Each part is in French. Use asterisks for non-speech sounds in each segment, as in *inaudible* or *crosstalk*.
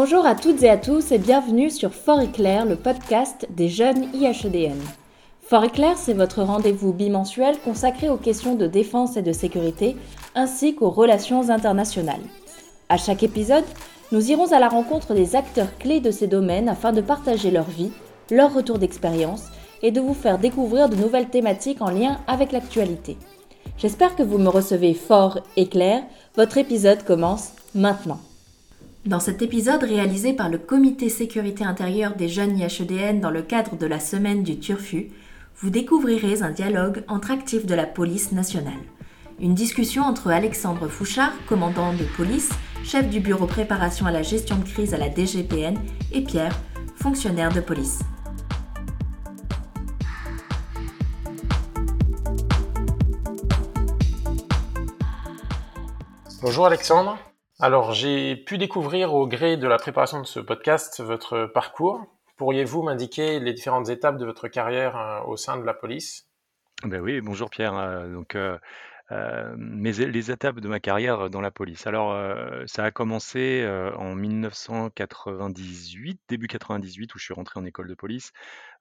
Bonjour à toutes et à tous et bienvenue sur Fort Éclair, le podcast des jeunes IHEDN. Fort Éclair, c'est votre rendez-vous bimensuel consacré aux questions de défense et de sécurité, ainsi qu'aux relations internationales. À chaque épisode, nous irons à la rencontre des acteurs clés de ces domaines afin de partager leur vie, leur retour d'expérience et de vous faire découvrir de nouvelles thématiques en lien avec l'actualité. J'espère que vous me recevez fort et clair. Votre épisode commence maintenant. Dans cet épisode réalisé par le Comité sécurité intérieure des jeunes IHEDN dans le cadre de la semaine du Turfu, vous découvrirez un dialogue entre actifs de la police nationale. Une discussion entre Alexandre Fouchard, commandant de police, chef du bureau préparation à la gestion de crise à la DGPN, et Pierre, fonctionnaire de police. Bonjour Alexandre. Alors j'ai pu découvrir au gré de la préparation de ce podcast votre parcours. Pourriez-vous m'indiquer les différentes étapes de votre carrière euh, au sein de la police? Ben oui, bonjour Pierre. Euh, donc, euh, les étapes de ma carrière dans la police. Alors, ça a commencé en 1998, début 98, où je suis rentré en école de police,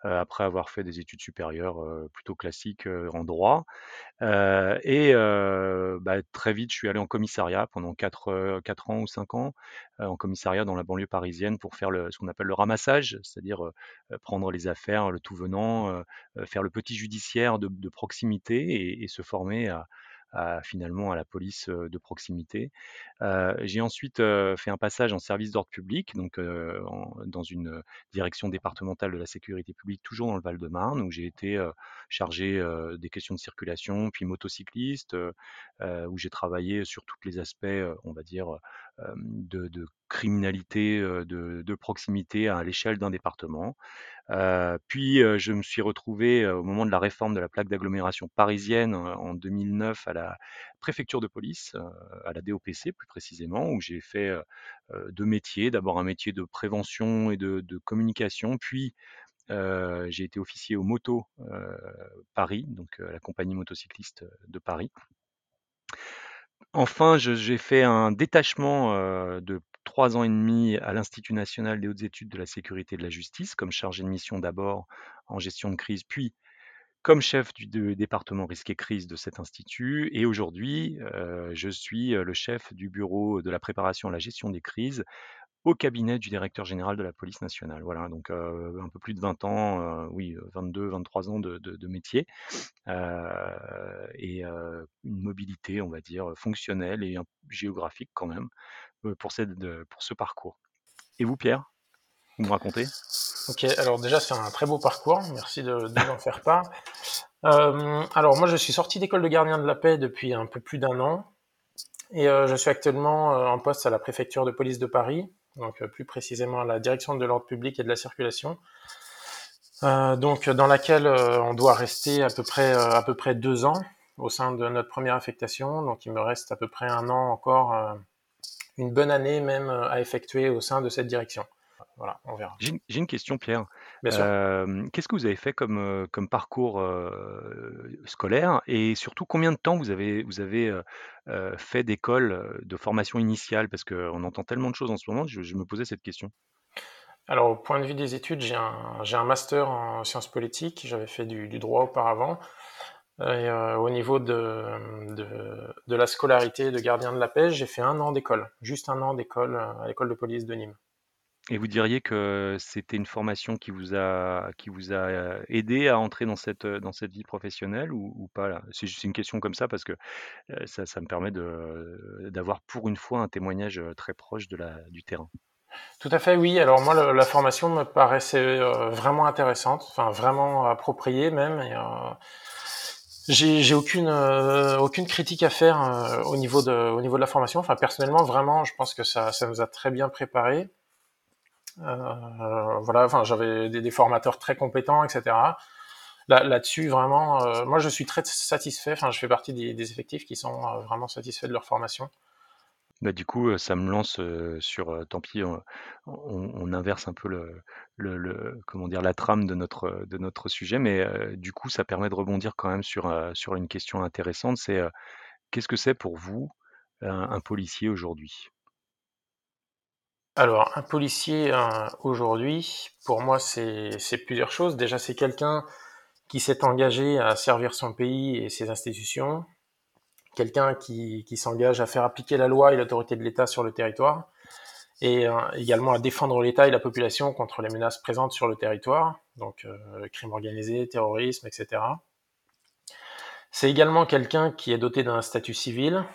après avoir fait des études supérieures plutôt classiques en droit. et bah, très vite, je suis allé en commissariat pendant 4, 4 ans ou 5 ans, en commissariat dans la banlieue parisienne pour faire ce qu'on appelle le ramassage, c'est-à-dire prendre les affaires, le tout venant, faire le petit judiciaire de, proximité et se former à, finalement à la police de proximité. j'ai ensuite fait un passage en service d'ordre public, donc dans une direction départementale de la sécurité publique, toujours dans le Val-de-Marne, où j'ai été chargé des questions de circulation, puis motocycliste, où j'ai travaillé sur tous les aspects, on va dire, de, criminalité de, proximité à l'échelle d'un département. puis je me suis retrouvé au moment de la réforme de la plaque d'agglomération parisienne en 2009 à la préfecture de police, à la DOPC plus précisément, où j'ai fait deux métiers. D'abord un métier de prévention et de, communication, puis j'ai été officier au Moto Paris, donc la compagnie motocycliste de Paris. Enfin, j'ai fait un détachement de trois ans et demi à l'Institut national des hautes études de la sécurité et de la justice, comme chargé de mission d'abord en gestion de crise, puis comme chef du département risque et crise de cet institut. Et aujourd'hui, je suis le chef du bureau de la préparation à la gestion des crises au cabinet du directeur général de la police nationale. Voilà, donc un peu plus de 20 ans, oui, 22, 23 ans de, métier, et une mobilité, on va dire, fonctionnelle et géographique quand même pour, cette, pour ce parcours. Et vous, Pierre, vous me racontez? Ok, alors déjà c'est un très beau parcours, merci de, de m'en faire part. alors moi je suis sorti d'école de gardien de la paix depuis un peu plus d'un an et je suis actuellement en poste à la préfecture de police de Paris donc euh, plus précisément la direction de l'ordre public et de la circulation, euh, donc dans laquelle euh, on doit rester à peu près à peu près deux ans au sein de notre première affectation. Donc il me reste à peu près un an encore, une bonne année même à effectuer au sein de cette direction. Voilà, on verra. J'ai une question, Pierre. Qu'est-ce que vous avez fait comme, comme parcours scolaire et surtout combien de temps vous avez, vous avez fait d'école de formation initiale? Parce qu'on entend tellement de choses en ce moment, je, me posais cette question. Alors, au point de vue des études, j'ai un, un, master en sciences politiques, j'avais fait du, droit auparavant. Et, au niveau de, de, de, la scolarité de gardien de la paix, j'ai fait un an d'école, juste un an d'école à l'école de police de Nîmes. Et vous diriez que c'était une formation qui vous a qui vous a, aidé à entrer dans cette, dans cette vie professionnelle ou pas? C'est juste une question comme ça parce que, ça ça me permet de d'avoir pour une fois un témoignage, très proche de la du terrain. Tout à fait, oui. Alors moi, la formation me paraissait, vraiment intéressante, enfin vraiment appropriée même et j'ai aucune, aucune critique à faire, au niveau de au niveau de la formation. Enfin personnellement, vraiment, je pense que ça ça nous a très bien préparés. Euh, voilà, enfin, j'avais des, formateurs très compétents, etc. Là, dessus vraiment, euh, moi, je suis très satisfait. Enfin, je fais partie des, effectifs qui sont euh, vraiment satisfaits de leur formation. Bah, du coup, ça me lance sur, tant pis, on, inverse un peu le, la trame de notre, sujet, mais du coup, ça permet de rebondir quand même sur, sur une question intéressante, c'est qu'est-ce que c'est pour vous un policier aujourd'hui? Alors, un policier aujourd'hui, pour moi, c'est plusieurs choses. Déjà, c'est quelqu'un qui s'est engagé à servir son pays et ses institutions, quelqu'un qui, qui s'engage à faire appliquer la loi et l'autorité de l'État sur le territoire, et euh, également à défendre l'État et la population contre les menaces présentes sur le territoire, donc euh, crime organisé, terrorisme, etc. C'est également quelqu'un qui est doté d'un statut civil,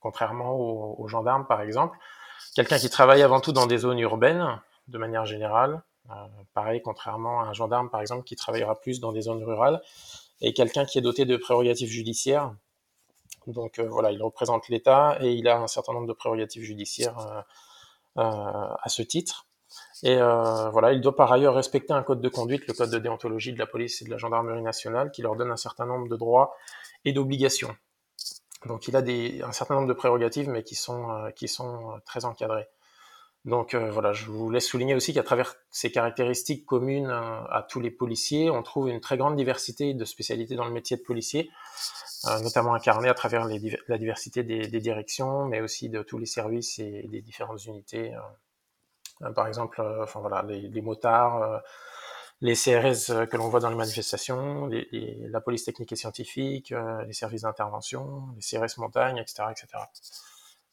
contrairement aux, gendarmes par exemple, quelqu'un qui travaille avant tout dans des zones urbaines, de manière générale, euh, pareil, contrairement à un gendarme, par exemple, qui travaillera plus dans des zones rurales, et quelqu'un qui est doté de prérogatives judiciaires. Donc euh, voilà, il représente l'État et il a un certain nombre de prérogatives judiciaires euh, à ce titre. Et voilà, il doit par ailleurs respecter un code de conduite, le code de déontologie de la police et de la gendarmerie nationale, qui leur donne un certain nombre de droits et d'obligations. Donc il a un certain nombre de prérogatives, mais qui sont, qui sont très encadrées. Donc euh, voilà, je vous laisse souligner aussi qu'à travers ces caractéristiques communes euh, à tous les policiers, on trouve une très grande diversité de spécialités dans le métier de policier, euh, notamment incarnées à travers la diversité des, directions, mais aussi de tous les services et des différentes unités. par exemple, enfin voilà, les, motards, les CRS que l'on voit dans les manifestations, la police technique et scientifique, les services d'intervention, les CRS montagne, etc., etc.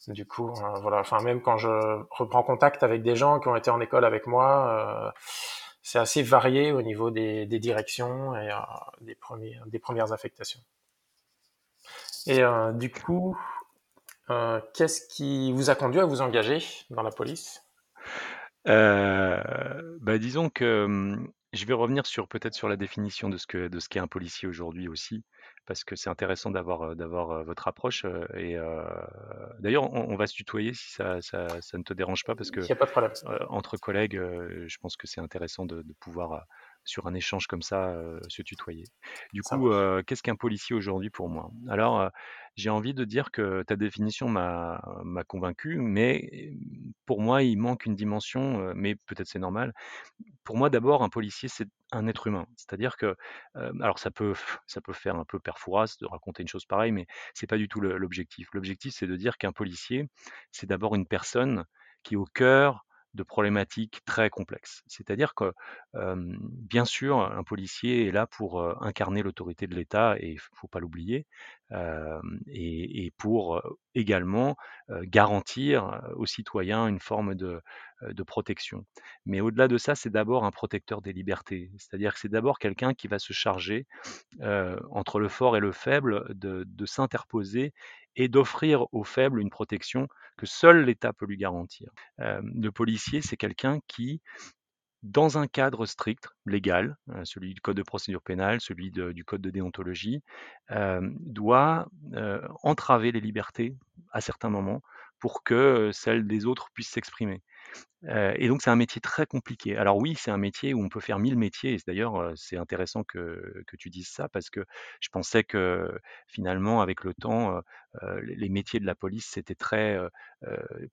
Du coup, euh, voilà, enfin même quand je reprends contact avec des gens qui ont été en école avec moi, euh, c'est assez varié au niveau des, directions et euh, des premières affectations. Et du coup, qu'est-ce qui vous a conduit à vous engager dans la police? Bah, disons que hum, je vais revenir sur peut-être sur la définition de ce que de ce qu'est un policier aujourd'hui aussi, parce que c'est intéressant d'avoir, d'avoir, votre approche, et d'ailleurs on va se tutoyer si ça ça ça ne te dérange pas parce que, a pas de problème. entre collègues, je pense que c'est intéressant de pouvoir, sur un échange comme ça, se tutoyer. Du coup, qu'est-ce qu'un policier aujourd'hui pour moi? Alors, j'ai envie de dire que ta définition m'a convaincu, mais pour moi, il manque une dimension, mais peut-être c'est normal, pour moi, d'abord, un policier, c'est un être humain. C'est-à-dire que, alors ça peut, ça peut faire un peu perfourasse de raconter une chose pareille, mais c'est pas du tout l'objectif. L'objectif, c'est de dire qu'un policier, c'est d'abord une personne qui est au cœur de problématiques très complexes. C'est-à-dire que, bien sûr, un policier est là pour incarner l'autorité de l'État, et il ne faut pas l'oublier, et, pour également garantir aux citoyens une forme de, protection. Mais au-delà de ça, c'est d'abord un protecteur des libertés. C'est-à-dire que c'est d'abord quelqu'un qui va se charger, entre le fort et le faible, de s'interposer et d'offrir aux faibles une protection que seul l'État peut lui garantir. le policier, c'est quelqu'un qui, dans un cadre strict, légal, celui du code de procédure pénale, celui du code de déontologie, doit entraver les libertés à certains moments pour que celles des autres puissent s'exprimer et donc c'est un métier très compliqué. Alors oui, c'est un métier où on peut faire mille métiers d'ailleurs, c'est intéressant que tu dises ça parce que je pensais que finalement avec le temps, les métiers de la police c'était très,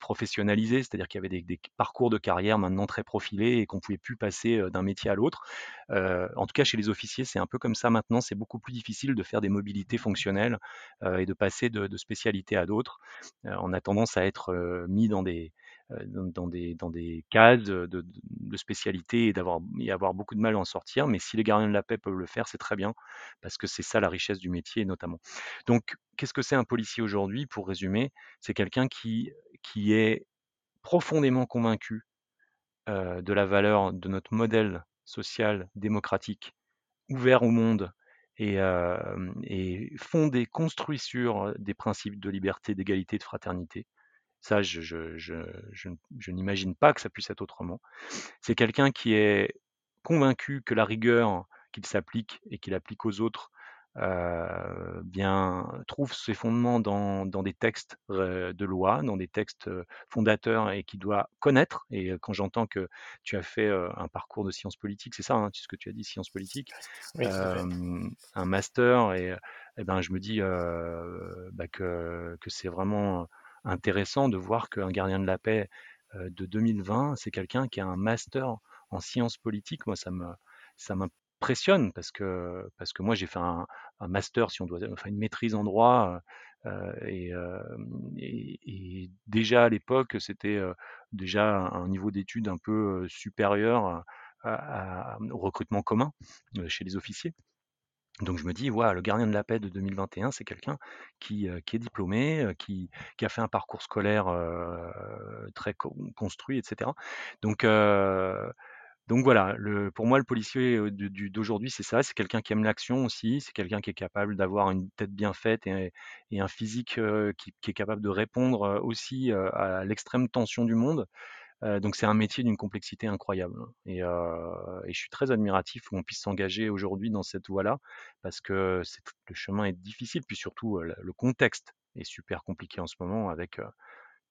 professionnalisé. C'est-à-dire qu'il y avait des parcours de carrière maintenant très profilés et qu'on pouvait plus passer, d'un métier à l'autre. en tout cas chez les officiers, c'est un peu comme ça maintenant. C'est beaucoup plus difficile de faire des mobilités fonctionnelles, et de passer de de spécialité à d'autres. on a tendance à être, mis dans des euh, dans, des, dans des de, de, spécialité et d'avoir y avoir beaucoup de mal à en sortir. Mais si les gardiens de la paix peuvent le faire, c'est très bien, parce que c'est ça la richesse du métier notamment. Donc, qu'est-ce que c'est un policier aujourd'hui? Pour résumer, c'est quelqu'un qui, qui est profondément convaincu euh, de la valeur de notre modèle social démocratique, ouvert au monde, et, euh, et, fondé, construit sur des principes de liberté, d'égalité, de fraternité. Ça, je, je, je, je n'imagine pas que ça puisse être autrement. C'est quelqu'un qui est convaincu que la rigueur qu'il s'applique et qu'il applique aux autres euh, bien, trouve ses fondements dans, dans des textes euh, de loi, dans des textes euh, fondateurs et qui doit connaître. Et quand j'entends que tu as fait un parcours de sciences politiques, c'est ça, hein, ce que tu as dit, sciences politiques, un master, et, et, eh ben, je me dis bah, que, que c'est vraiment intéressant de voir qu'un gardien de la paix de 2020, c'est quelqu'un qui a un master en sciences politiques. Moi, ça me ça m'impressionne parce que parce que moi j'ai fait un, master, si on doit, enfin une maîtrise en droit Et, et, déjà à l'époque, c'était déjà un niveau d'études un peu supérieur au recrutement commun chez les officiers. Donc je me dis, voilà, le gardien de la paix de 2021, c'est quelqu'un qui, qui est diplômé, qui, qui, a fait un parcours scolaire très construit, etc. Donc, donc voilà, pour moi, le policier d'aujourd'hui, c'est ça, c'est quelqu'un qui aime l'action aussi, c'est quelqu'un qui est capable d'avoir une tête bien faite et, un physique qui, est capable de répondre aussi à l'extrême tension du monde donc c'est un métier d'une complexité incroyable. Hein, et, je suis très admiratif qu'on puisse s'engager aujourd'hui dans cette voie-là, parce que le chemin est difficile, puis surtout le contexte est super compliqué en ce moment, avec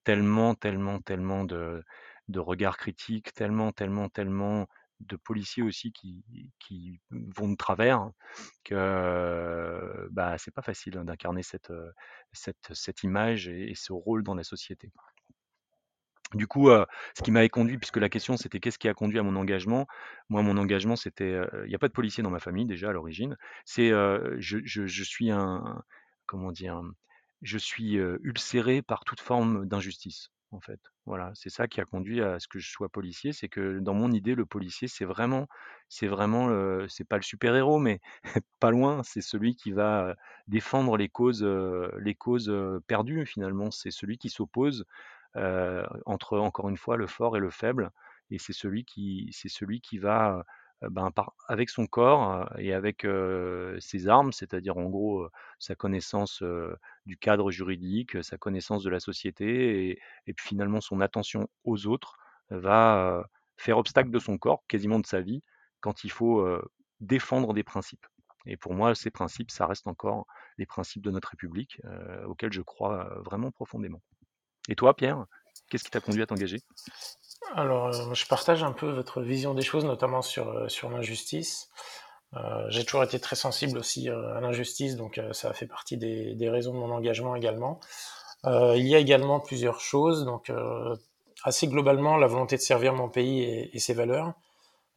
tellement, tellement, tellement de, regards critiques, tellement, tellement, tellement de policiers aussi qui, vont de travers, que bah, c'est pas facile d'incarner cette image et ce rôle dans la société. Du coup, ce qui m'avait conduit, puisque la question c'était qu'est-ce qui a conduit à mon engagement? Moi, mon engagement, c'était, il n'y a pas de policier dans ma famille déjà à l'origine. C'est, je, je, suis un, comment dire, je suis ulcéré par toute forme d'injustice, en fait. Voilà, c'est ça qui a conduit à ce que je sois policier, c'est que dans mon idée, le policier, c'est vraiment, c'est vraiment, c'est pas le super héros, mais *laughs* pas loin, c'est celui qui va défendre les causes, les causes perdues finalement. C'est celui qui s'oppose entre, encore une fois, le fort et le faible. Et c'est celui qui, celui qui va, ben, avec son corps et avec ses armes, c'est-à-dire en gros sa connaissance du cadre juridique, sa connaissance de la société et, et puis finalement son attention aux autres, va faire obstacle de son corps, quasiment de sa vie, quand il faut défendre des principes. Et pour moi, ces principes, ça reste encore les principes de notre République, auxquels je crois vraiment profondément. Et toi, Pierre, qu'est-ce qui t'a conduit à t'engager? Alors, euh, je partage un peu votre vision des choses, notamment sur, euh, sur l'injustice. Euh, j'ai toujours été très sensible aussi à l'injustice, donc ça fait partie des, des, raisons de mon engagement également. il y a également plusieurs choses, donc assez globalement la volonté de servir mon pays et, ses valeurs,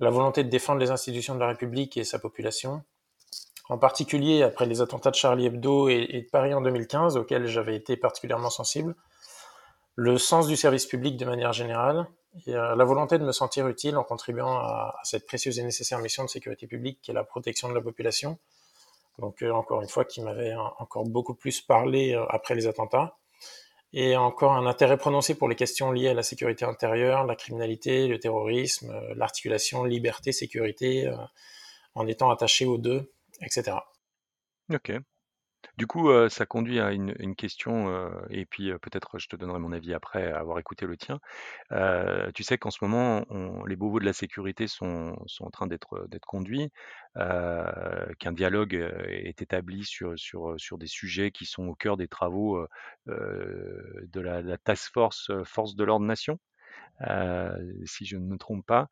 la volonté de défendre les institutions de la République et sa population, en particulier après les attentats de Charlie Hebdo et de Paris en 2015, auxquels j'avais été particulièrement sensible, le sens du service public de manière générale, euh, la volonté de me sentir utile en contribuant à, cette précieuse et nécessaire mission de sécurité publique qui est la protection de la population. Donc euh, encore une fois, qui m'avait encore beaucoup plus parlé euh, après les attentats. Et encore un intérêt prononcé pour les questions liées à la sécurité intérieure, la criminalité, le terrorisme, l'articulation liberté-sécurité, en étant attaché aux deux, etc. Ok, du coup, ça conduit à une question, et puis, peut-être je te donnerai mon avis après avoir écouté le tien. tu sais qu'en ce moment, les bobos de la sécurité sont en train d'être, conduits, qu'un dialogue, est établi sur des sujets qui sont au cœur des travaux, de la la task force, force de l'ordre nation, si je ne me trompe pas.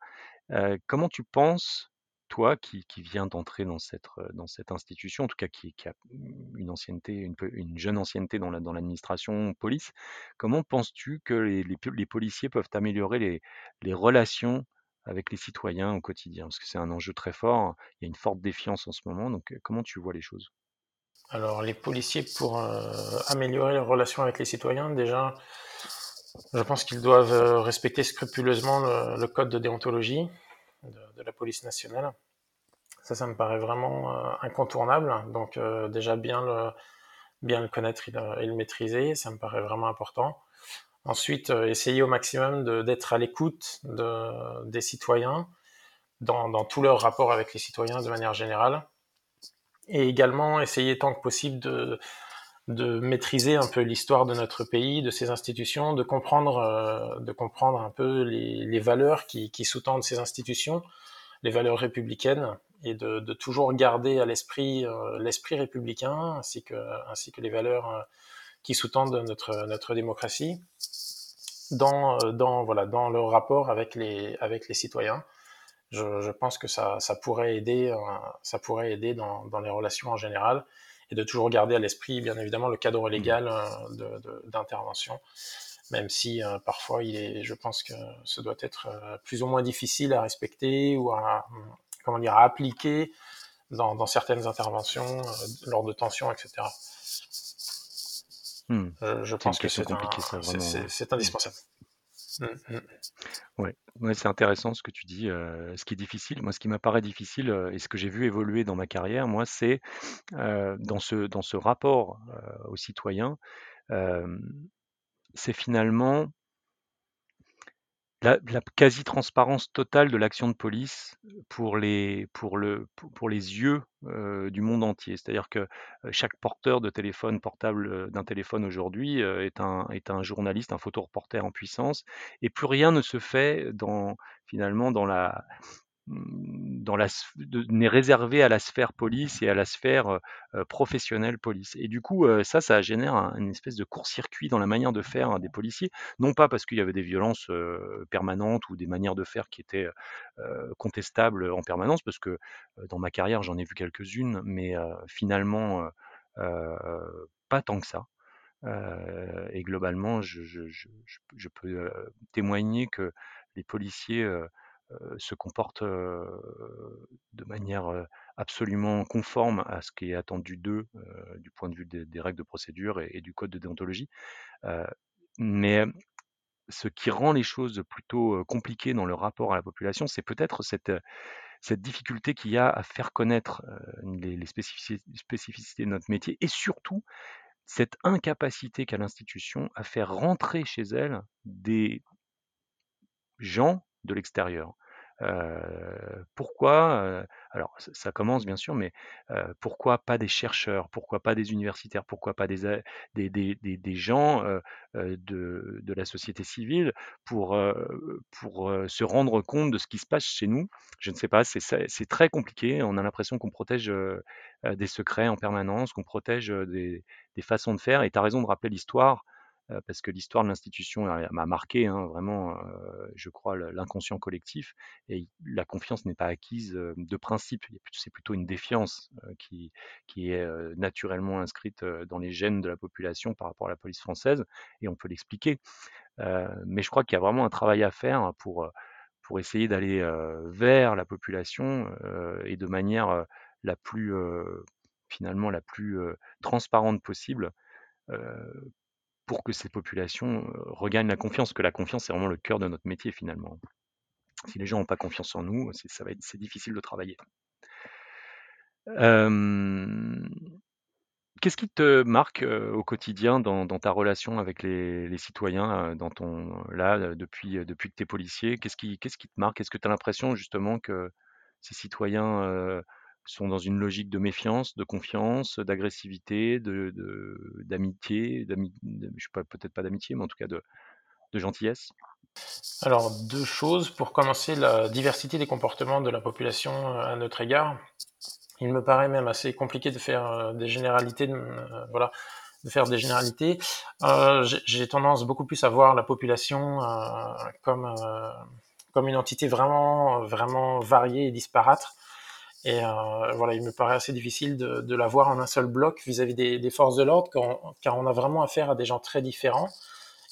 comment tu penses toi qui, qui viens d'entrer dans cette, dans cette institution, en tout cas qui, a une jeune ancienneté dans l'administration police, comment penses-tu que les, policiers peuvent améliorer les, relations avec les citoyens au quotidien? Parce que c'est un enjeu très fort, il y a une forte défiance en ce moment, donc comment tu vois les choses? Alors les policiers, pour euh, améliorer les relations avec les citoyens, déjà, je pense qu'ils doivent respecter scrupuleusement le, le code de déontologie de, la police nationale. Ça, ça me paraît vraiment euh, incontournable. Donc euh, déjà bien le, bien le connaître et le, maîtriser, ça me paraît vraiment important. Ensuite, euh, essayer au maximum d'être à l'écoute de, des citoyens dans, dans tous leurs rapports avec les citoyens de manière générale. Et également essayer tant que possible de, de maîtriser un peu l'histoire de notre pays, de ses institutions, de comprendre, euh, de comprendre un peu les, valeurs qui, sous-tendent ces institutions, les valeurs républicaines, et de, toujours garder à l'esprit euh, l'esprit républicain ainsi que, les valeurs euh, qui sous-tendent notre, notre démocratie dans, dans, voilà, dans le rapport avec les, avec les citoyens. Je, je pense que ça, ça pourrait aider, ça pourrait aider dans, dans les relations en général et de toujours garder à l'esprit, bien évidemment, le cadre mmh. légal euh, d'intervention, même si euh, parfois, il est, je pense que ce doit être euh, plus ou moins difficile à respecter ou à, comment dire, à appliquer dans, dans certaines interventions lors de tensions, etc. Hmm. Je, pense que c'est c'est indispensable. Mmh. Ouais, c'est intéressant ce que tu dis. ce qui est difficile, moi, ce qui m'apparaît difficile et ce que j'ai vu évoluer dans ma carrière, moi, c'est dans ce dans ce rapport aux citoyens, c'est finalement la quasi-transparence totale de l'action de police, pour les pour le pour les yeux, du monde entier. C'est-à-dire que, chaque porteur de téléphone portable, d'un téléphone aujourd'hui, est un est un journaliste, un photoreporter en puissance et plus rien ne se fait dans finalement dans la la n'est réservé à la sphère police et à la sphère professionnelle police. Et du coup, ça, ça génère une espèce de court-circuit dans la manière de faire des policiers, non pas parce qu'il y avait des violences permanentes ou des manières de faire qui étaient contestables en permanence, parce que dans ma carrière, j'en ai vu quelques-unes, mais finalement, pas tant que ça. et globalement, je peux témoigner que les policiers se comportent de manière absolument conforme à ce qui est attendu d'eux du point de vue des, règles de procédure et, du code de déontologie. mais ce qui rend les choses plutôt compliquées dans le rapport à la population, c'est peut-être cette, cette difficulté qu'il y a à faire connaître les, spécificités, de notre métier et surtout cette incapacité qu'a l'institution à faire rentrer chez elle des gens de l'extérieur. pourquoi alors ça, commence bien sûr, mais pourquoi pas des chercheurs Pourquoi pas des universitaires Pourquoi pas des, des, des, des gens de, de, la société civile pour, pour se rendre compte de ce qui se passe chez nous? Je ne sais pas, c'est très compliqué. On a l'impression qu'on protège des secrets en permanence, qu'on protège des, des façons de faire. Et tu as raison de rappeler l'histoire parce que l'histoire de l'institution m'a marqué, hein, vraiment, je crois, l'inconscient collectif. Et la confiance n'est pas acquise de principe, c'est plutôt une défiance qui, qui est naturellement inscrite dans les gènes de la population par rapport à la police française, et on peut l'expliquer. mais je crois qu'il y a vraiment un travail à faire pour, pour essayer d'aller vers la population et de manière la plus, finalement, la plus transparente possible pour que ces populations regagnent la confiance, que la confiance c'est vraiment le cœur de notre métier finalement. Si les gens n'ont pas confiance en nous, ça va être, c'est difficile de travailler. Qu'est-ce qui te marque au quotidien dans, ta relation avec les, citoyens, dans ton, là, depuis, depuis que tu es policier? Qu'est-ce qui, qu'est-ce qui te marque? Est-ce que tu as l'impression justement que ces citoyens sont dans une logique de méfiance, de confiance, d'agressivité, de, d'amitié, pas, peut-être pas d'amitié, mais en tout cas de, de gentillesse? Alors, deux choses. Pour commencer, la diversité des comportements de la population euh, à notre égard. Il me paraît même assez compliqué de faire euh, des généralités, euh, voilà, de faire des généralités. j'ai tendance beaucoup plus à voir la population comme comme une entité vraiment vraiment variée et disparate et euh, voilà, il me paraît assez difficile de, de l'avoir en un seul bloc vis-à-vis des, des, forces de l'ordre, car on a vraiment affaire à des gens très différents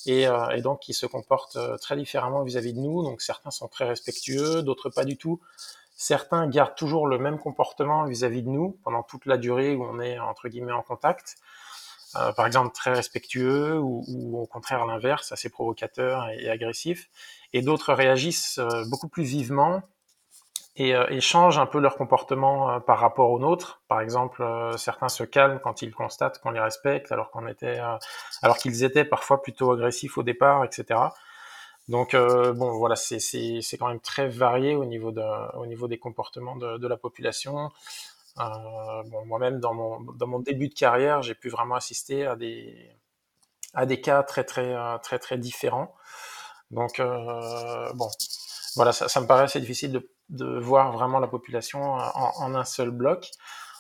et, euh, et donc qui se comportent euh, très différemment vis-à-vis de nous. Donc certains sont très respectueux, d'autres pas du tout. Certains gardent toujours le même comportement vis-à-vis de nous pendant toute la durée où on est entre guillemets en contact. Euh, par exemple très respectueux ou, ou au contraire l'inverse, assez provocateur et, et agressif. Et d'autres réagissent euh, beaucoup plus vivement et, euh, changent un peu leur comportement euh, par rapport aux nôtres. Par exemple, euh, certains se calment quand ils constatent qu'on les respecte, alors qu'on était, alors qu'ils étaient parfois plutôt agressifs au départ, etc. Donc bon, voilà, c'est c'est quand même très varié au niveau de, au niveau des comportements de, de la population. bon, moi-même dans mon dans mon début de carrière, j'ai pu vraiment assister à des à des cas très très très très différents. Donc bon, voilà, ça, ça me paraît assez difficile de de voir vraiment la population en, un seul bloc.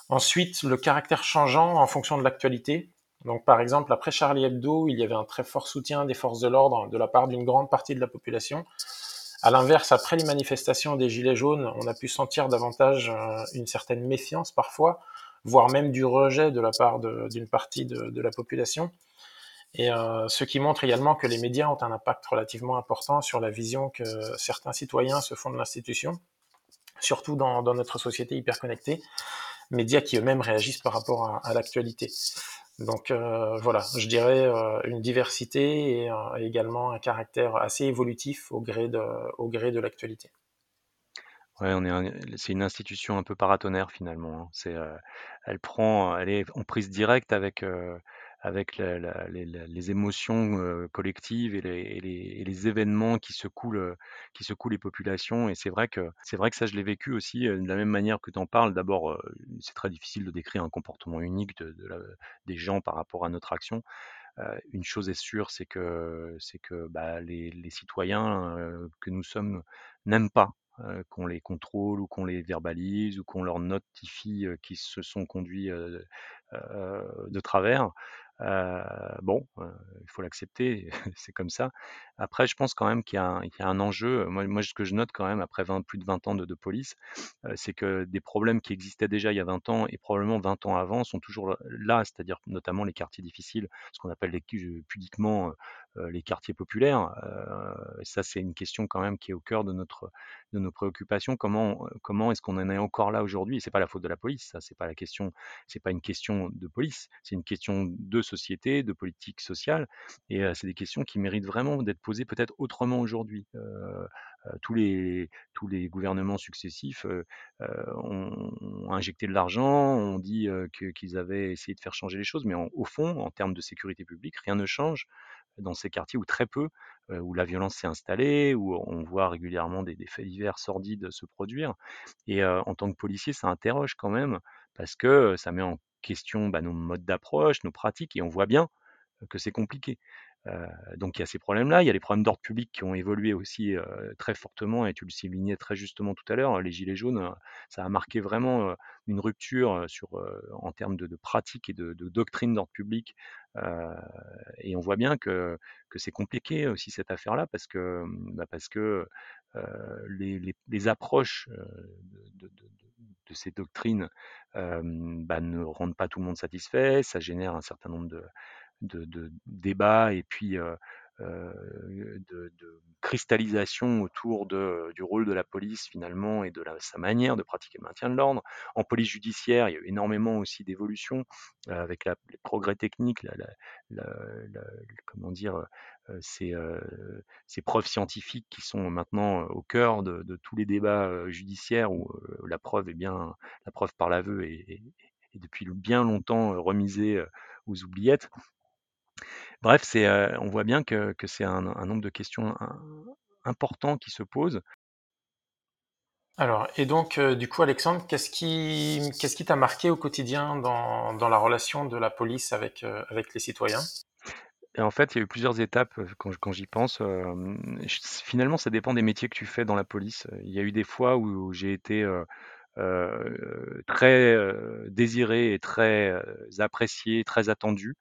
Ensuite, le caractère changeant en fonction de l'actualité. Donc, par exemple, après Charlie Hebdo, il y avait un très fort soutien des forces de l'ordre de la part d'une grande partie de la population. À l'inverse, après les manifestations des Gilets jaunes, on a pu sentir davantage euh, une certaine méfiance parfois, voire même du rejet de la part d'une partie de, la population. Et euh, ce qui montre également que les médias ont un impact relativement important sur la vision que certains citoyens se font de l'institution surtout dans, notre société hyper connectée, médias qui eux-mêmes réagissent par rapport à, l'actualité. Donc voilà, je dirais une diversité et également un caractère assez évolutif au gré de, l'actualité. Ouais, c'est une institution un peu paratonnerre finalement. Hein. Elle prend, elle est en prise directe avec, avec les, émotions collectives et les, événements qui secouent, les populations. Et c'est vrai que ça, je l'ai vécu aussi de la même manière que tu en parles. D'abord, c'est très difficile de décrire un comportement unique de, des gens par rapport à notre action. une chose est sûre, c'est que, c'est que bah, les, citoyens que nous sommes n'aiment pas qu'on les contrôle ou qu'on les verbalise ou qu'on leur notifie qu'ils se sont conduits de travers. Euh, bon, euh, il faut l'accepter, *laughs* c'est comme ça. Après, je pense quand même qu'il y, a un enjeu. Moi, ce que je note quand même après 20, plus de 20 ans de, police, euh, c'est que des problèmes qui existaient déjà il y a 20 ans et probablement 20 ans avant sont toujours là, c'est-à-dire notamment les quartiers difficiles, ce qu'on appelle les, pudiquement les quartiers populaires. ça, c'est une question quand même qui est au cœur de notre de nos préoccupations. Comment comment est-ce qu'on en est encore là aujourd'hui? C'est pas la faute de la police, ça, c'est pas pas une question de police, c'est une question de société, de politique sociale, et c'est des questions qui méritent vraiment d'être posées peut-être autrement aujourd'hui. tous les tous les gouvernements successifs ont, injecté de l'argent, ont dit qu'ils avaient essayé de faire changer les choses, mais au fond, en termes de sécurité publique, rien ne change dans ces quartiers où très peu, où la violence s'est installée, où on voit régulièrement des, faits divers sordides se produire. Et en tant que policier, ça interroge quand même parce que ça met en question bah, nos modes d'approche, nos pratiques, et on voit bien que c'est compliqué. Donc il y a ces problèmes-là, il y a les problèmes d'ordre public qui ont évolué aussi très fortement, et tu le soulignais très justement tout à l'heure, les gilets jaunes, ça a marqué vraiment une rupture en termes de, pratique et de, doctrine d'ordre public. et on voit bien que, c'est compliqué aussi cette affaire-là, parce que, bah, parce que les, approches de, ces doctrines bah, ne rendent pas tout le monde satisfait, ça génère un certain nombre de, de, débats et puis de, cristallisation autour de, du rôle de la police finalement et de sa manière de pratiquer le maintien de l'ordre. En police judiciaire, il y a eu énormément aussi d'évolutions avec les progrès techniques, la, comment dire, ces, preuves scientifiques qui sont maintenant au cœur de, tous les débats judiciaires où la preuve est bien, la preuve par l'aveu est, depuis bien longtemps remisée aux oubliettes. Bref, c'est, on voit bien que, c'est un, nombre de questions importants qui se posent. Alors, et donc, du coup, Alexandre, qu'est-ce qui, qu'est-ce qui t'a marqué au quotidien dans, dans, la relation de la police avec, avec les citoyens? Et en fait, il y a eu plusieurs étapes quand, quand j'y pense. finalement, ça dépend des métiers que tu fais dans la police. Il y a eu des fois où, j'ai été très désiré et très apprécié, très attendu.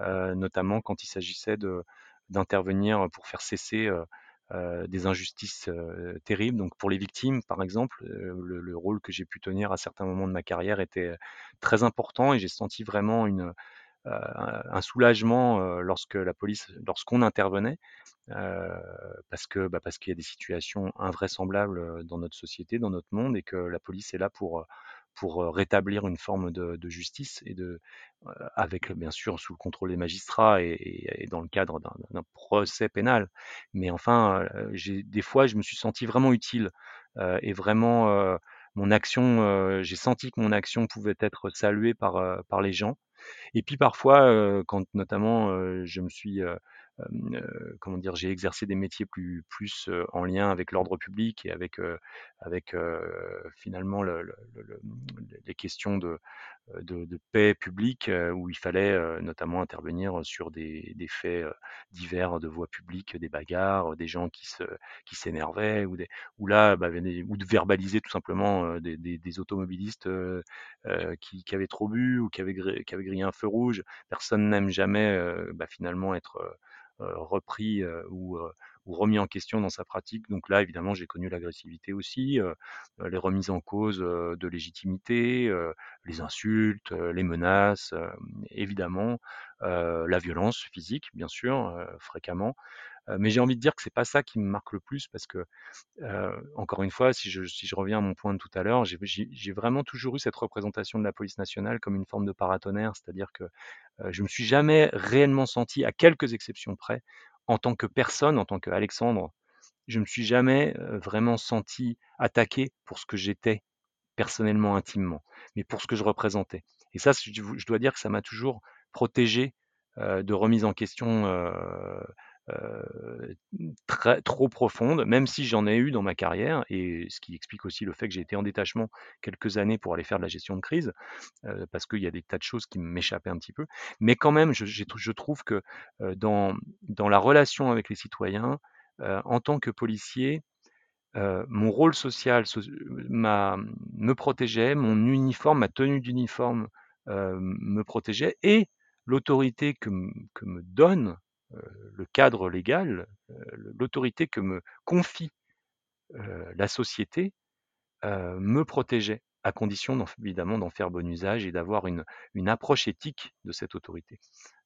Euh, notamment quand il s'agissait d'intervenir pour faire cesser euh, euh, des injustices terribles. Donc pour les victimes, par exemple, le, rôle que j'ai pu tenir à certains moments de ma carrière était très important et j'ai senti vraiment un soulagement lorsque la police, lorsqu'on intervenait, parce que bah, parce qu'il y a des situations invraisemblables dans notre société, dans notre monde, et que la police est là pour pour rétablir une forme de, justice et de, avec bien sûr sous le contrôle des magistrats et, dans le cadre d'un procès pénal. Mais enfin, des fois, je me suis senti vraiment utile et vraiment mon action, j'ai senti que mon action pouvait être saluée par, par les gens. Et puis parfois, quand notamment je me suis comment dire, j'ai exercé des métiers plus, en lien avec l'ordre public et avec, finalement les questions de, paix publique où il fallait notamment intervenir sur des, faits divers de voie publique, des bagarres, des gens qui se s'énervaient ou, là bah, ou de verbaliser tout simplement des, automobilistes qui, avaient trop bu ou qui avaient, qui avaient grillé un feu rouge. Personne n'aime jamais bah, finalement être repris ou, remis en question dans sa pratique. Donc là, évidemment, j'ai connu l'agressivité aussi, les remises en cause de légitimité, les insultes, les menaces. évidemment la violence physique, bien sûr, fréquemment. Mais j'ai envie de dire que c'est pas ça qui me marque le plus parce que, encore une fois, si je, si je reviens à mon point de tout à l'heure, j'ai vraiment toujours eu cette représentation de la police nationale comme une forme de paratonnerre, c'est-à-dire que je me suis jamais réellement senti, à quelques exceptions près, en tant que personne, en tant qu'Alexandre, je me suis jamais vraiment senti attaqué pour ce que j'étais personnellement, intimement, mais pour ce que je représentais. Et ça, je dois dire que ça m'a toujours protégé de remise en question trop profonde, même si j'en ai eu dans ma carrière, et ce qui explique aussi le fait que j'ai été en détachement quelques années pour aller faire de la gestion de crise, parce qu'il y a des tas de choses qui m'échappaient un petit peu. Mais quand même, je, trouve que dans, la relation avec les citoyens, en tant que policier, mon rôle social me protégeait, mon uniforme, ma tenue d'uniforme me protégeait, et l'autorité que, me donne le cadre légal, l'autorité que me confie la société me protégeait, à condition évidemment d'en faire bon usage et d'avoir une, une, approche éthique de cette autorité.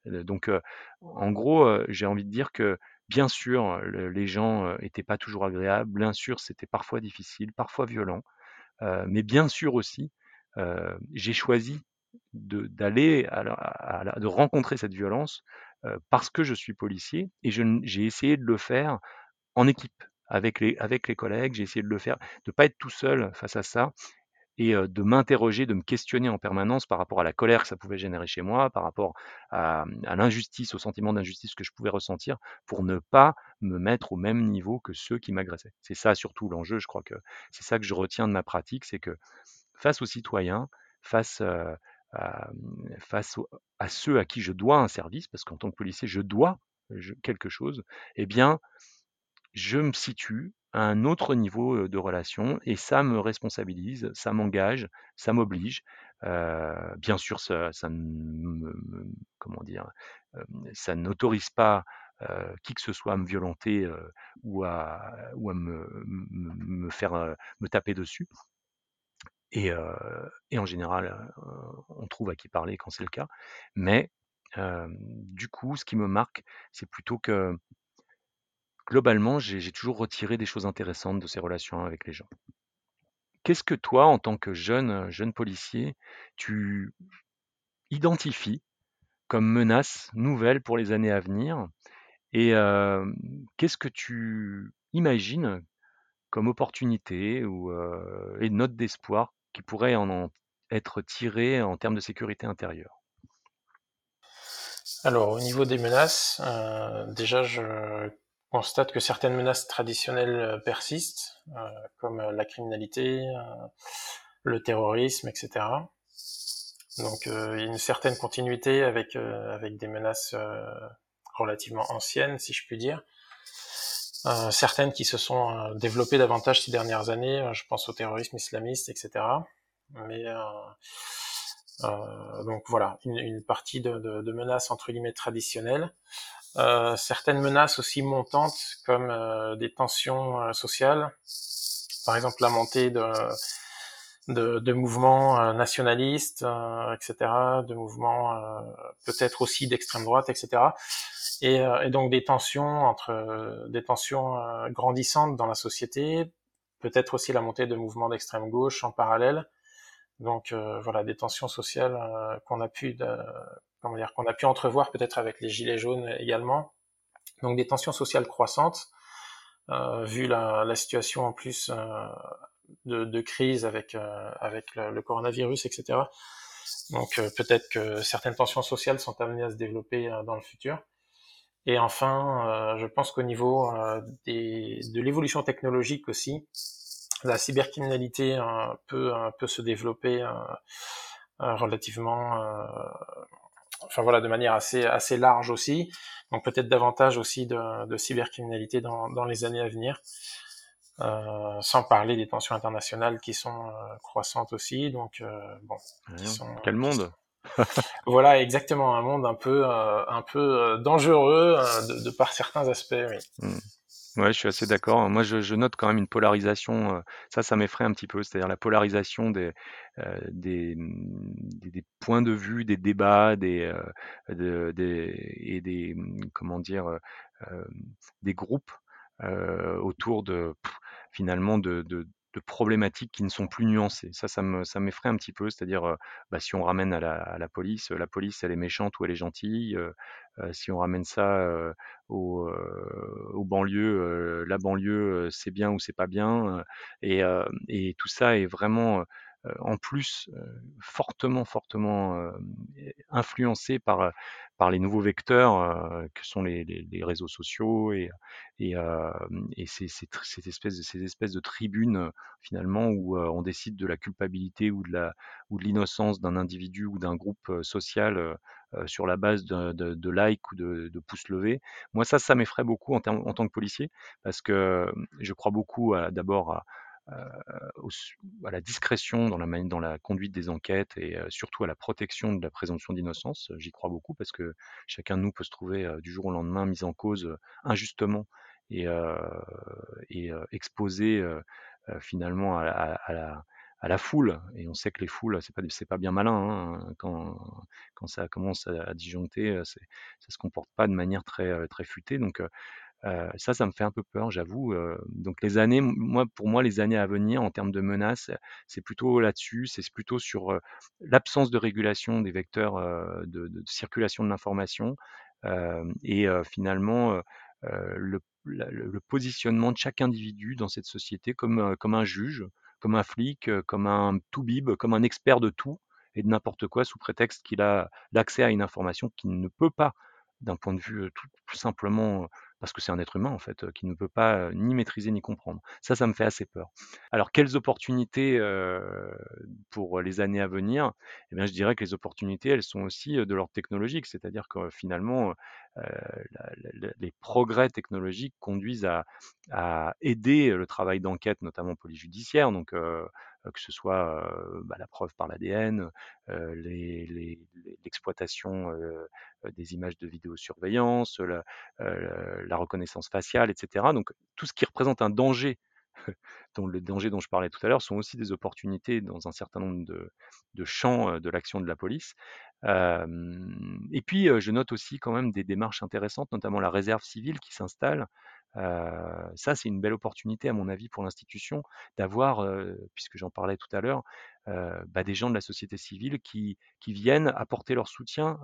Donc, en gros, j'ai envie de dire que bien sûr, les gens n'étaient pas toujours agréables, bien sûr, c'était parfois difficile, parfois violent, mais bien sûr aussi, j'ai choisi d'aller, de rencontrer cette violence parce que je suis policier et j'ai essayé de le faire en équipe avec les, avec les collègues, j'ai essayé de le faire, de ne pas être tout seul face à ça et de m'interroger, de me questionner en permanence par rapport à la colère que ça pouvait générer chez moi, par rapport à, à l'injustice, au sentiment d'injustice que je pouvais ressentir, pour ne pas me mettre au même niveau que ceux qui m'agressaient. C'est ça surtout l'enjeu, je crois que c'est ça que je retiens de ma pratique, c'est que face aux citoyens, face, face à ceux à qui je dois un service, parce qu'en tant que policier, je dois quelque chose, eh bien, je me situe à un autre niveau de relation et ça me responsabilise, ça m'engage, ça m'oblige. bien sûr, ça, comment dire, ça n'autorise pas qui que ce soit à me violenter ou à, me, faire me taper dessus. Et, en général, on trouve à qui parler quand c'est le cas. Mais du coup, ce qui me marque, c'est plutôt que globalement, j'ai toujours retiré des choses intéressantes de ces relations avec les gens. Qu'est-ce que toi, en tant que jeune, jeune policier, tu identifies comme menace nouvelle pour les années à venir? Et qu'est-ce que tu imagines comme opportunité ou et note d'espoir qui pourrait en être tirée en termes de sécurité intérieure? Alors, au niveau des menaces, déjà, je constate que certaines menaces traditionnelles euh, persistent, euh, comme euh, la criminalité, le terrorisme, etc. Donc une certaine continuité avec des menaces relativement anciennes, si je puis dire. Certaines qui se sont développées davantage ces dernières années, je pense au terrorisme islamiste, etc. Mais donc voilà, une, partie de, menaces entre guillemets traditionnelles. Euh, certaines menaces aussi montantes comme euh, des tensions euh, sociales, par exemple la montée de, de, de mouvements nationalistes, etc., de mouvements peut-être aussi d'extrême droite, etc. Et, et, donc des tensions entre des tensions grandissantes dans la société, peut-être aussi la montée de mouvements d'extrême gauche en parallèle. Donc voilà des tensions sociales qu'on a pu comment dire, qu'on a pu entrevoir peut-être avec les gilets jaunes également. Donc des tensions sociales croissantes, euh, vu la, la, situation en plus euh, de, de, crise avec euh, avec le, le, coronavirus, etc. Donc euh, peut-être que certaines tensions sociales sont amenées à se développer euh, dans le futur. Et enfin, je pense qu'au niveau des, de l'évolution technologique aussi, la cybercriminalité peut, peut se développer relativement enfin voilà, de manière assez assez large aussi. Donc peut-être davantage aussi de, de cybercriminalité dans, dans, les années à venir. Euh, sans parler des tensions internationales qui sont euh, croissantes aussi. Donc euh, bon, quel monde *laughs* Voilà, exactement, un monde un peu un peu dangereux de, de, par certains aspects. Oui. Ouais, je suis assez d'accord. Moi, je note quand même une polarisation, ça, ça m'effraie un petit peu, c'est-à-dire la polarisation des, mmh, points de vue, des débats, des, des et des, mmh, comment dire? Des groupes, autour de finalement de de problématiques qui ne sont plus nuancées. Ça, ça me ça m'effraie un petit peu, c'est-à-dire, bah, si on ramène à la police, la police, elle est méchante ou elle est gentille, si on ramène ça, aux, aux banlieues, la banlieue, c'est bien ou c'est pas bien, et tout ça est vraiment, en plus, heu, fortement, fortement, hem, influencé par, par les nouveaux vecteurs, que sont les les les réseaux sociaux et et et ces ces cette espèce de ces espèces de tribunes, finalement où, on décide de la culpabilité ou de la ou de l'innocence d'un individu ou d'un groupe, social, sur la base de de de likes ou de de pouces levés. Moi ça, ça m'effraie beaucoup en termes en tant que policier parce que, je crois beaucoup à d'abord à, à la discrétion dans la dans la conduite des enquêtes et surtout à la protection de la présomption d'innocence. J'y crois beaucoup parce que chacun de nous peut se trouver, du jour au lendemain mis en cause, injustement et exposé, finalement à la foule et on sait que les foules, c'est pas pas bien malin, hein, quand quand ça commence à disjoncter, ça se comporte pas de manière très, très futée donc ça, ça me fait un peu peur, j'avoue, donc les années moi, pour moi, les années à venir en termes de menaces, c'est plutôt là-dessus, c'est plutôt sur, l'absence de régulation des vecteurs, de circulation de l'information, et finalement, le positionnement de chaque individu dans cette société comme, comme un juge, comme un flic, comme un toubib, comme un expert de tout et de n'importe quoi sous prétexte qu'il a l'accès à une information qu'il ne peut pas d'un point de vue, tout simplement, parce que c'est un être humain en fait, qui ne peut pas, heu, ni maîtriser ni comprendre. Ça, ça me fait assez peur. Alors quelles opportunités, pour les années à venir? Eh bien, je dirais que les opportunités, elles sont aussi, de l'ordre technologique. C'est-à-dire que finalement, les progrès technologiques conduisent à aider le travail d'enquête, notamment police judiciaire, donc que ce soit, heu, bah, la preuve par l'ADN, les l'exploitation, des images de vidéosurveillance, la euh, reconnaissance faciale, etc. Donc tout ce qui représente un danger, *laughs* dont le danger dont je parlais tout à l'heure, sont aussi des opportunités dans un certain nombre de, champs euh, de l'action de la police. Euh, et puis, euh, je note aussi quand même des démarches intéressantes, notamment la réserve civile qui s'installe. Ça, c'est une belle opportunité, à mon avis, pour l'institution, d'avoir, puisque j'en parlais tout à l'heure, bah, des gens de la société civile qui, viennent apporter leur soutien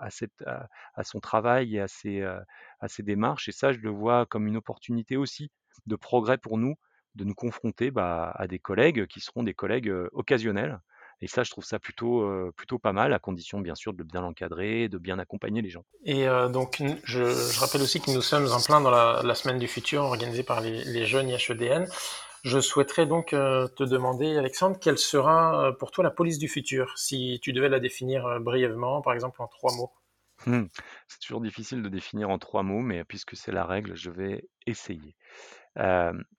à, son travail et à ses, démarches. Et ça, je le vois comme une opportunité aussi de progrès pour nous, de nous confronter bah, à des collègues qui seront des collègues occasionnels. Et ça, je trouve ça plutôt, euh, plutôt pas mal, à condition bien sûr de bien l'encadrer, de bien accompagner les gens. Et euh, donc, je, je, rappelle aussi que nous sommes en plein dans la, la semaine du futur organisée par les, les jeunes IHEDN. Je souhaiterais donc euh, te demander, Alexandre, quelle sera pour toi la police du futur, si tu devais la définir brièvement, par exemple en trois mots? Mmh. C'est toujours difficile de définir en trois mots, mais puisque c'est la règle, je vais essayer.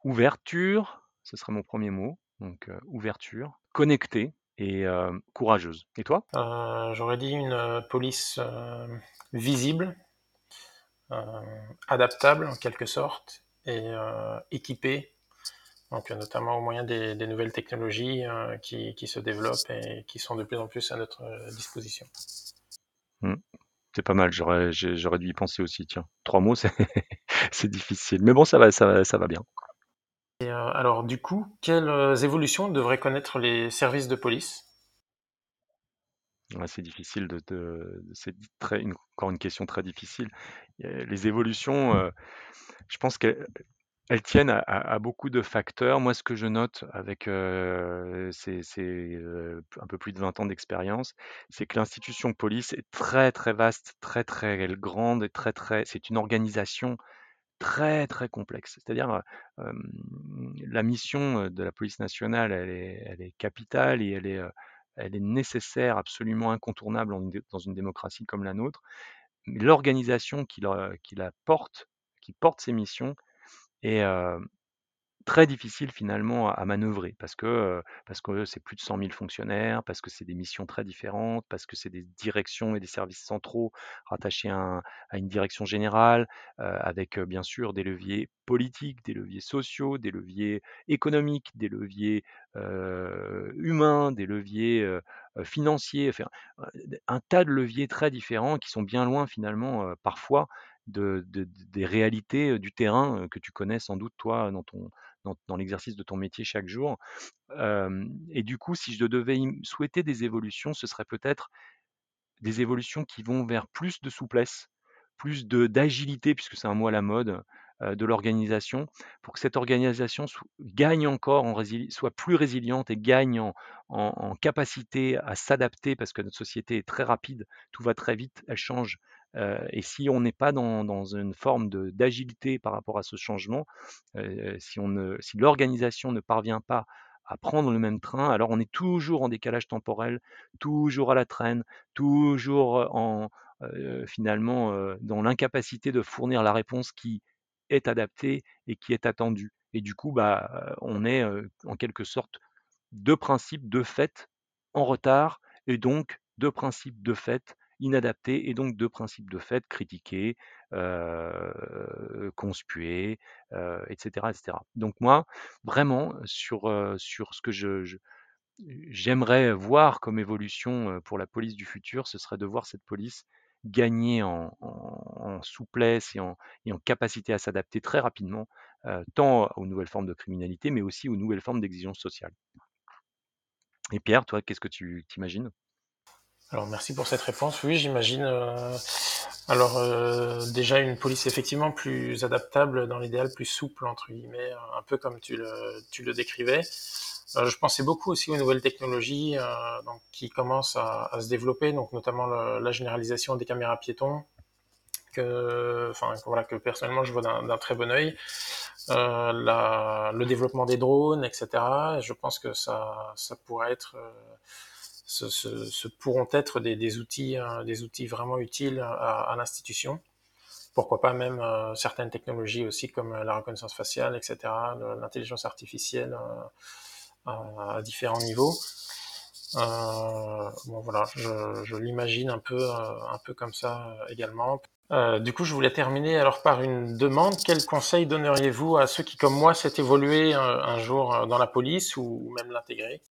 Ouverture, ce serait mon premier mot. Donc ouverture, connectée et euh, courageuse. Et toi? J'aurais dit une police visible, adaptable en quelque sorte, et équipée donc notamment au moyen des, des nouvelles technologies euh, qui, qui, se développent et qui sont de plus en plus à notre disposition. Mmh. C'est pas mal, j'aurais dû y penser aussi, tiens. Trois mots, *laughs* c'est difficile. Mais bon, ça va, ça va, ça va bien. Et euh, alors, du coup, quelles évolutions devraient connaître les services de police? C'est difficile, de, c'est une, encore une question très difficile. Les évolutions, euh, je pense qu'elles elles tiennent à, beaucoup de facteurs. Moi, ce que je note avec euh, ces, euh, un peu plus de 20 ans d'expérience, c'est que l'institution police est très très vaste, très très grande très très. C'est une organisation très très complexe. C'est-à-dire euh, la mission de la police nationale, elle est, capitale et elle est, nécessaire, absolument incontournable dans une démocratie comme la nôtre. L'organisation qui, la, porte, qui porte ces missions, est, très difficile finalement à, manœuvrer parce que parce que c'est plus de 100 000 fonctionnaires, parce que c'est des missions très différentes, parce que c'est des directions et des services centraux rattachés à, une direction générale, avec bien sûr des leviers politiques, des leviers sociaux, des leviers économiques, des leviers humains, des leviers financiers, enfin, un tas de leviers très différents qui sont bien loin finalement parfois de, des réalités du terrain que tu connais sans doute toi dans ton, dans, l'exercice de ton métier chaque jour. et du coup, si je devais souhaiter des évolutions, ce serait peut-être des évolutions qui vont vers plus de souplesse, plus d'agilité, puisque c'est un mot à la mode, de l'organisation, pour que cette organisation gagne encore en soit plus résiliente et gagne en, en capacité à s'adapter, parce que notre société est très rapide, tout va très vite, elle change et si on n'est pas dans, une forme d'agilité par rapport à ce changement, si, l'organisation ne parvient pas à prendre le même train, alors on est toujours en décalage temporel, toujours à la traîne, toujours en, finalement dans l'incapacité de fournir la réponse qui est adaptée et qui est attendue. Et du coup, bah, on est en quelque sorte de principe, de fait, en retard, et donc de principe, de fait, inadaptés et donc de principes de fait critiqués, euh, conspués, etc., etc. Donc moi, vraiment, sur, sur ce que je, j'aimerais voir comme évolution pour la police du futur, ce serait de voir cette police gagner en, souplesse et en, et en, capacité à s'adapter très rapidement, tant aux nouvelles formes de criminalité, mais aussi aux nouvelles formes d'exigence sociale. Et Pierre, toi, qu'est-ce que tu t'imagines? Alors merci pour cette réponse. Oui, j'imagine. Euh, alors euh, déjà une police effectivement plus adaptable, dans l'idéal plus souple entre guillemets, un peu comme tu le, tu le décrivais. Euh, je pensais beaucoup aussi aux nouvelles technologies donc, qui commencent à, se développer, donc notamment la généralisation des caméras piétons, que, enfin voilà que personnellement je vois d'un très bon œil. le développement des drones, etc. je pense que ça, ça pourrait être ce, pourront être des, outils, hein, des outils vraiment utiles à, l'institution. Pourquoi pas même euh, certaines technologies aussi comme la reconnaissance faciale, etc., l'intelligence artificielle euh, à, différents niveaux. Euh, bon voilà, je, l'imagine un peu, un peu comme ça également. du coup, je voulais terminer alors par une demande. Quel conseil donneriez-vous à ceux qui, comme moi, s'est évolué un, jour dans la police ou même l'intégrer?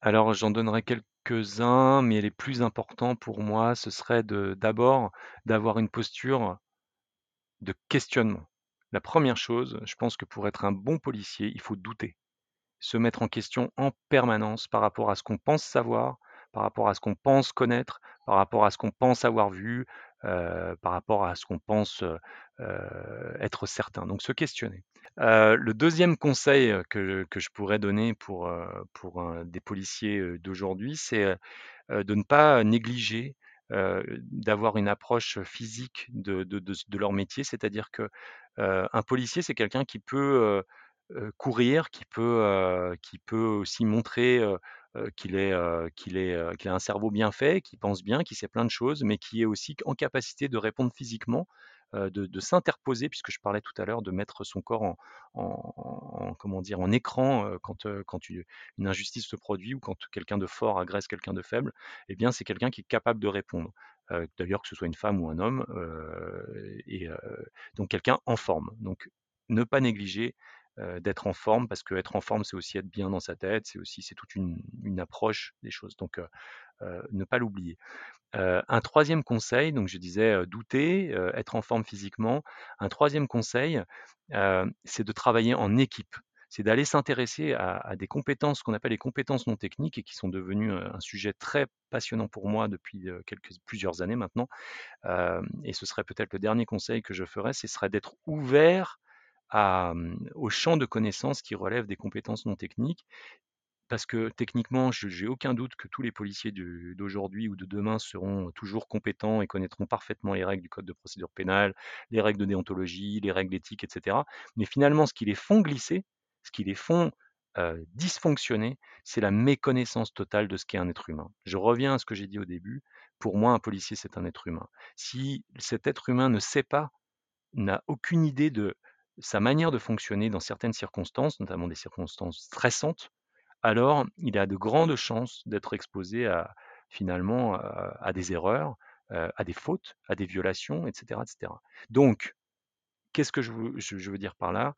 Alors j'en donnerai quelques-uns, mais les plus importants pour moi, ce serait d'abord d'avoir une posture de questionnement. La première chose, je pense que pour être un bon policier, il faut douter, se mettre en question en permanence par rapport à ce qu'on pense savoir, par rapport à ce qu'on pense connaître, par rapport à ce qu'on pense avoir vu, euh, par rapport à ce qu'on pense euh, être certain. Donc se questionner. Euh, le deuxième conseil que, je pourrais donner pour, des policiers d'aujourd'hui, c'est de ne pas négliger d'avoir une approche physique de, de leur métier, c'est-à-dire que policier, c'est quelqu'un qui peut courir, qui peut, qui peut aussi montrer qu'il est, qu'il est, qu'il a un cerveau bien fait, qui pense bien, qui sait plein de choses, mais qui est aussi en capacité de répondre physiquement, de, s'interposer, puisque je parlais tout à l'heure de mettre son corps en, comment dire, en écran quand, quand une, injustice se produit ou quand quelqu'un de fort agresse quelqu'un de faible, eh bien c'est quelqu'un qui est capable de répondre. D'ailleurs que ce soit une femme ou un homme, et donc quelqu'un en forme. Donc ne pas négliger d'être en forme, parce que être en forme, c'est aussi être bien dans sa tête, c'est aussi c'est toute une, approche des choses. Donc ne pas l'oublier. un troisième conseil, donc je disais douter, être en forme physiquement. Un troisième conseil, c'est de travailler en équipe. C'est d'aller s'intéresser à, des compétences qu'on appelle les compétences non techniques et qui sont devenues un sujet très passionnant pour moi depuis quelques, plusieurs années maintenant. et ce serait peut-être le dernier conseil que je ferais, ce serait d'être ouvert Mmh, au champ de connaissances qui relève des compétences non techniques. Parce que techniquement, je n'ai aucun doute que tous les policiers d'aujourd'hui ou de demain seront toujours compétents et connaîtront parfaitement les règles du code de procédure pénale, les règles de déontologie, les règles éthiques, etc. Mais finalement, ce qui les font glisser, ce qui les font dysfonctionner, c'est la méconnaissance totale de ce qu'est un être humain. Je reviens à ce que j'ai dit au début. Pour moi, un policier, c'est un être humain. Si cet être humain ne sait pas n'a aucune idée de sa manière de fonctionner dans certaines circonstances, notamment des circonstances stressantes, alors il a de grandes chances d'être exposé à finalement à, des erreurs, euh, à des fautes, à des violations, etc. etc. Donc, qu'est-ce que je veux, dire par là?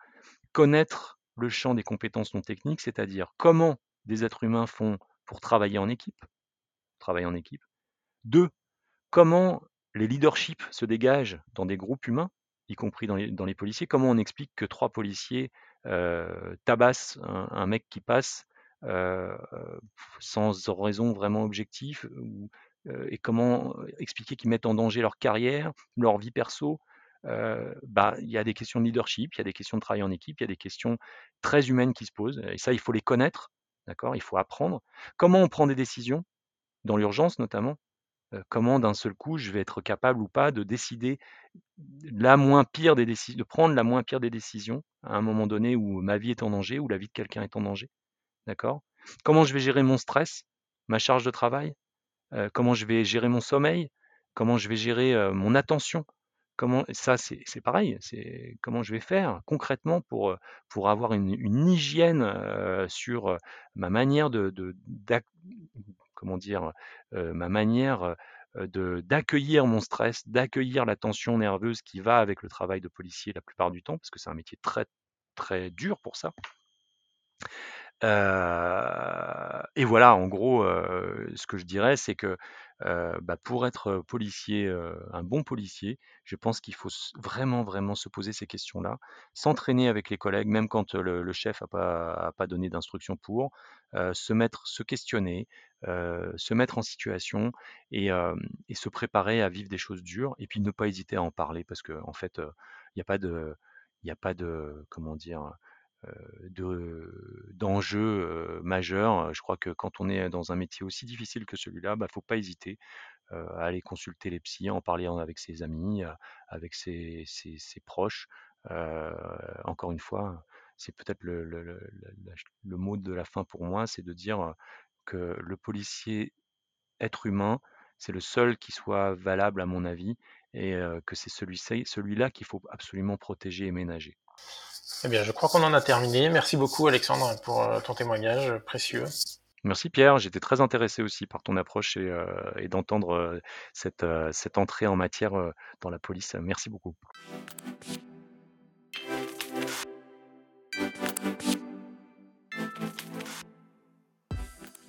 Connaître le champ des compétences non techniques, c'est-à-dire comment des êtres humains font pour travailler en équipe, travailler en équipe. Deux, comment les leaderships se dégagent dans des groupes humains, y compris dans les, policiers. Comment on explique que trois policiers euh, tabassent un, mec qui passe euh, sans raison vraiment objective euh, et comment expliquer qu'ils mettent en danger leur carrière, leur vie perso? bah, il y a des questions de leadership, il y a des questions de travail en équipe, il y a des questions très humaines qui se posent. Et ça, il faut les connaître, d'accord? Il faut apprendre. Comment on prend des décisions, dans l'urgence notamment? Comment d'un seul coup je vais être capable ou pas de décider la moins pire des décisions, de prendre la moins pire des décisions à un moment donné où ma vie est en danger, où la vie de quelqu'un est en danger. D'accord? Comment je vais gérer mon stress, ma charge de travail? Comment je vais gérer mon sommeil? Comment je vais gérer mon attention? Comment ça c'est pareil, comment je vais faire concrètement pour, avoir une, hygiène sur ma manière de comment dire ma manière de d'accueillir mon stress, d'accueillir la tension nerveuse qui va avec le travail de policier la plupart du temps, parce que c'est un métier très très dur pour ça. Et voilà, en gros, ce que je dirais, c'est que bah, pour être policier, un bon policier, je pense qu'il faut vraiment, vraiment se poser ces questions-là, s'entraîner avec les collègues, même quand le, chef n'a pas, pas donné d'instruction pour, se mettre, se questionner, se mettre en situation et, et, se préparer à vivre des choses dures, et puis ne pas hésiter à en parler, parce qu'en en fait, il n'y a pas de, il n'y a pas de, comment dire, d'enjeux majeurs. Je crois que quand on est dans un métier aussi difficile que celui-là, il bah, ne faut pas hésiter à aller consulter les psys, en parler avec ses amis, avec ses, proches. encore une fois, c'est peut-être le, mot de la fin pour moi, c'est de dire que le policier être humain, c'est le seul qui soit valable à mon avis, et que c'est celui-là qu'il faut absolument protéger et ménager. Eh bien, je crois qu'on en a terminé. Merci beaucoup, Alexandre, pour ton témoignage précieux. Merci Pierre, j'étais très intéressé aussi par ton approche et, d'entendre cette, entrée en matière dans la police. Merci beaucoup.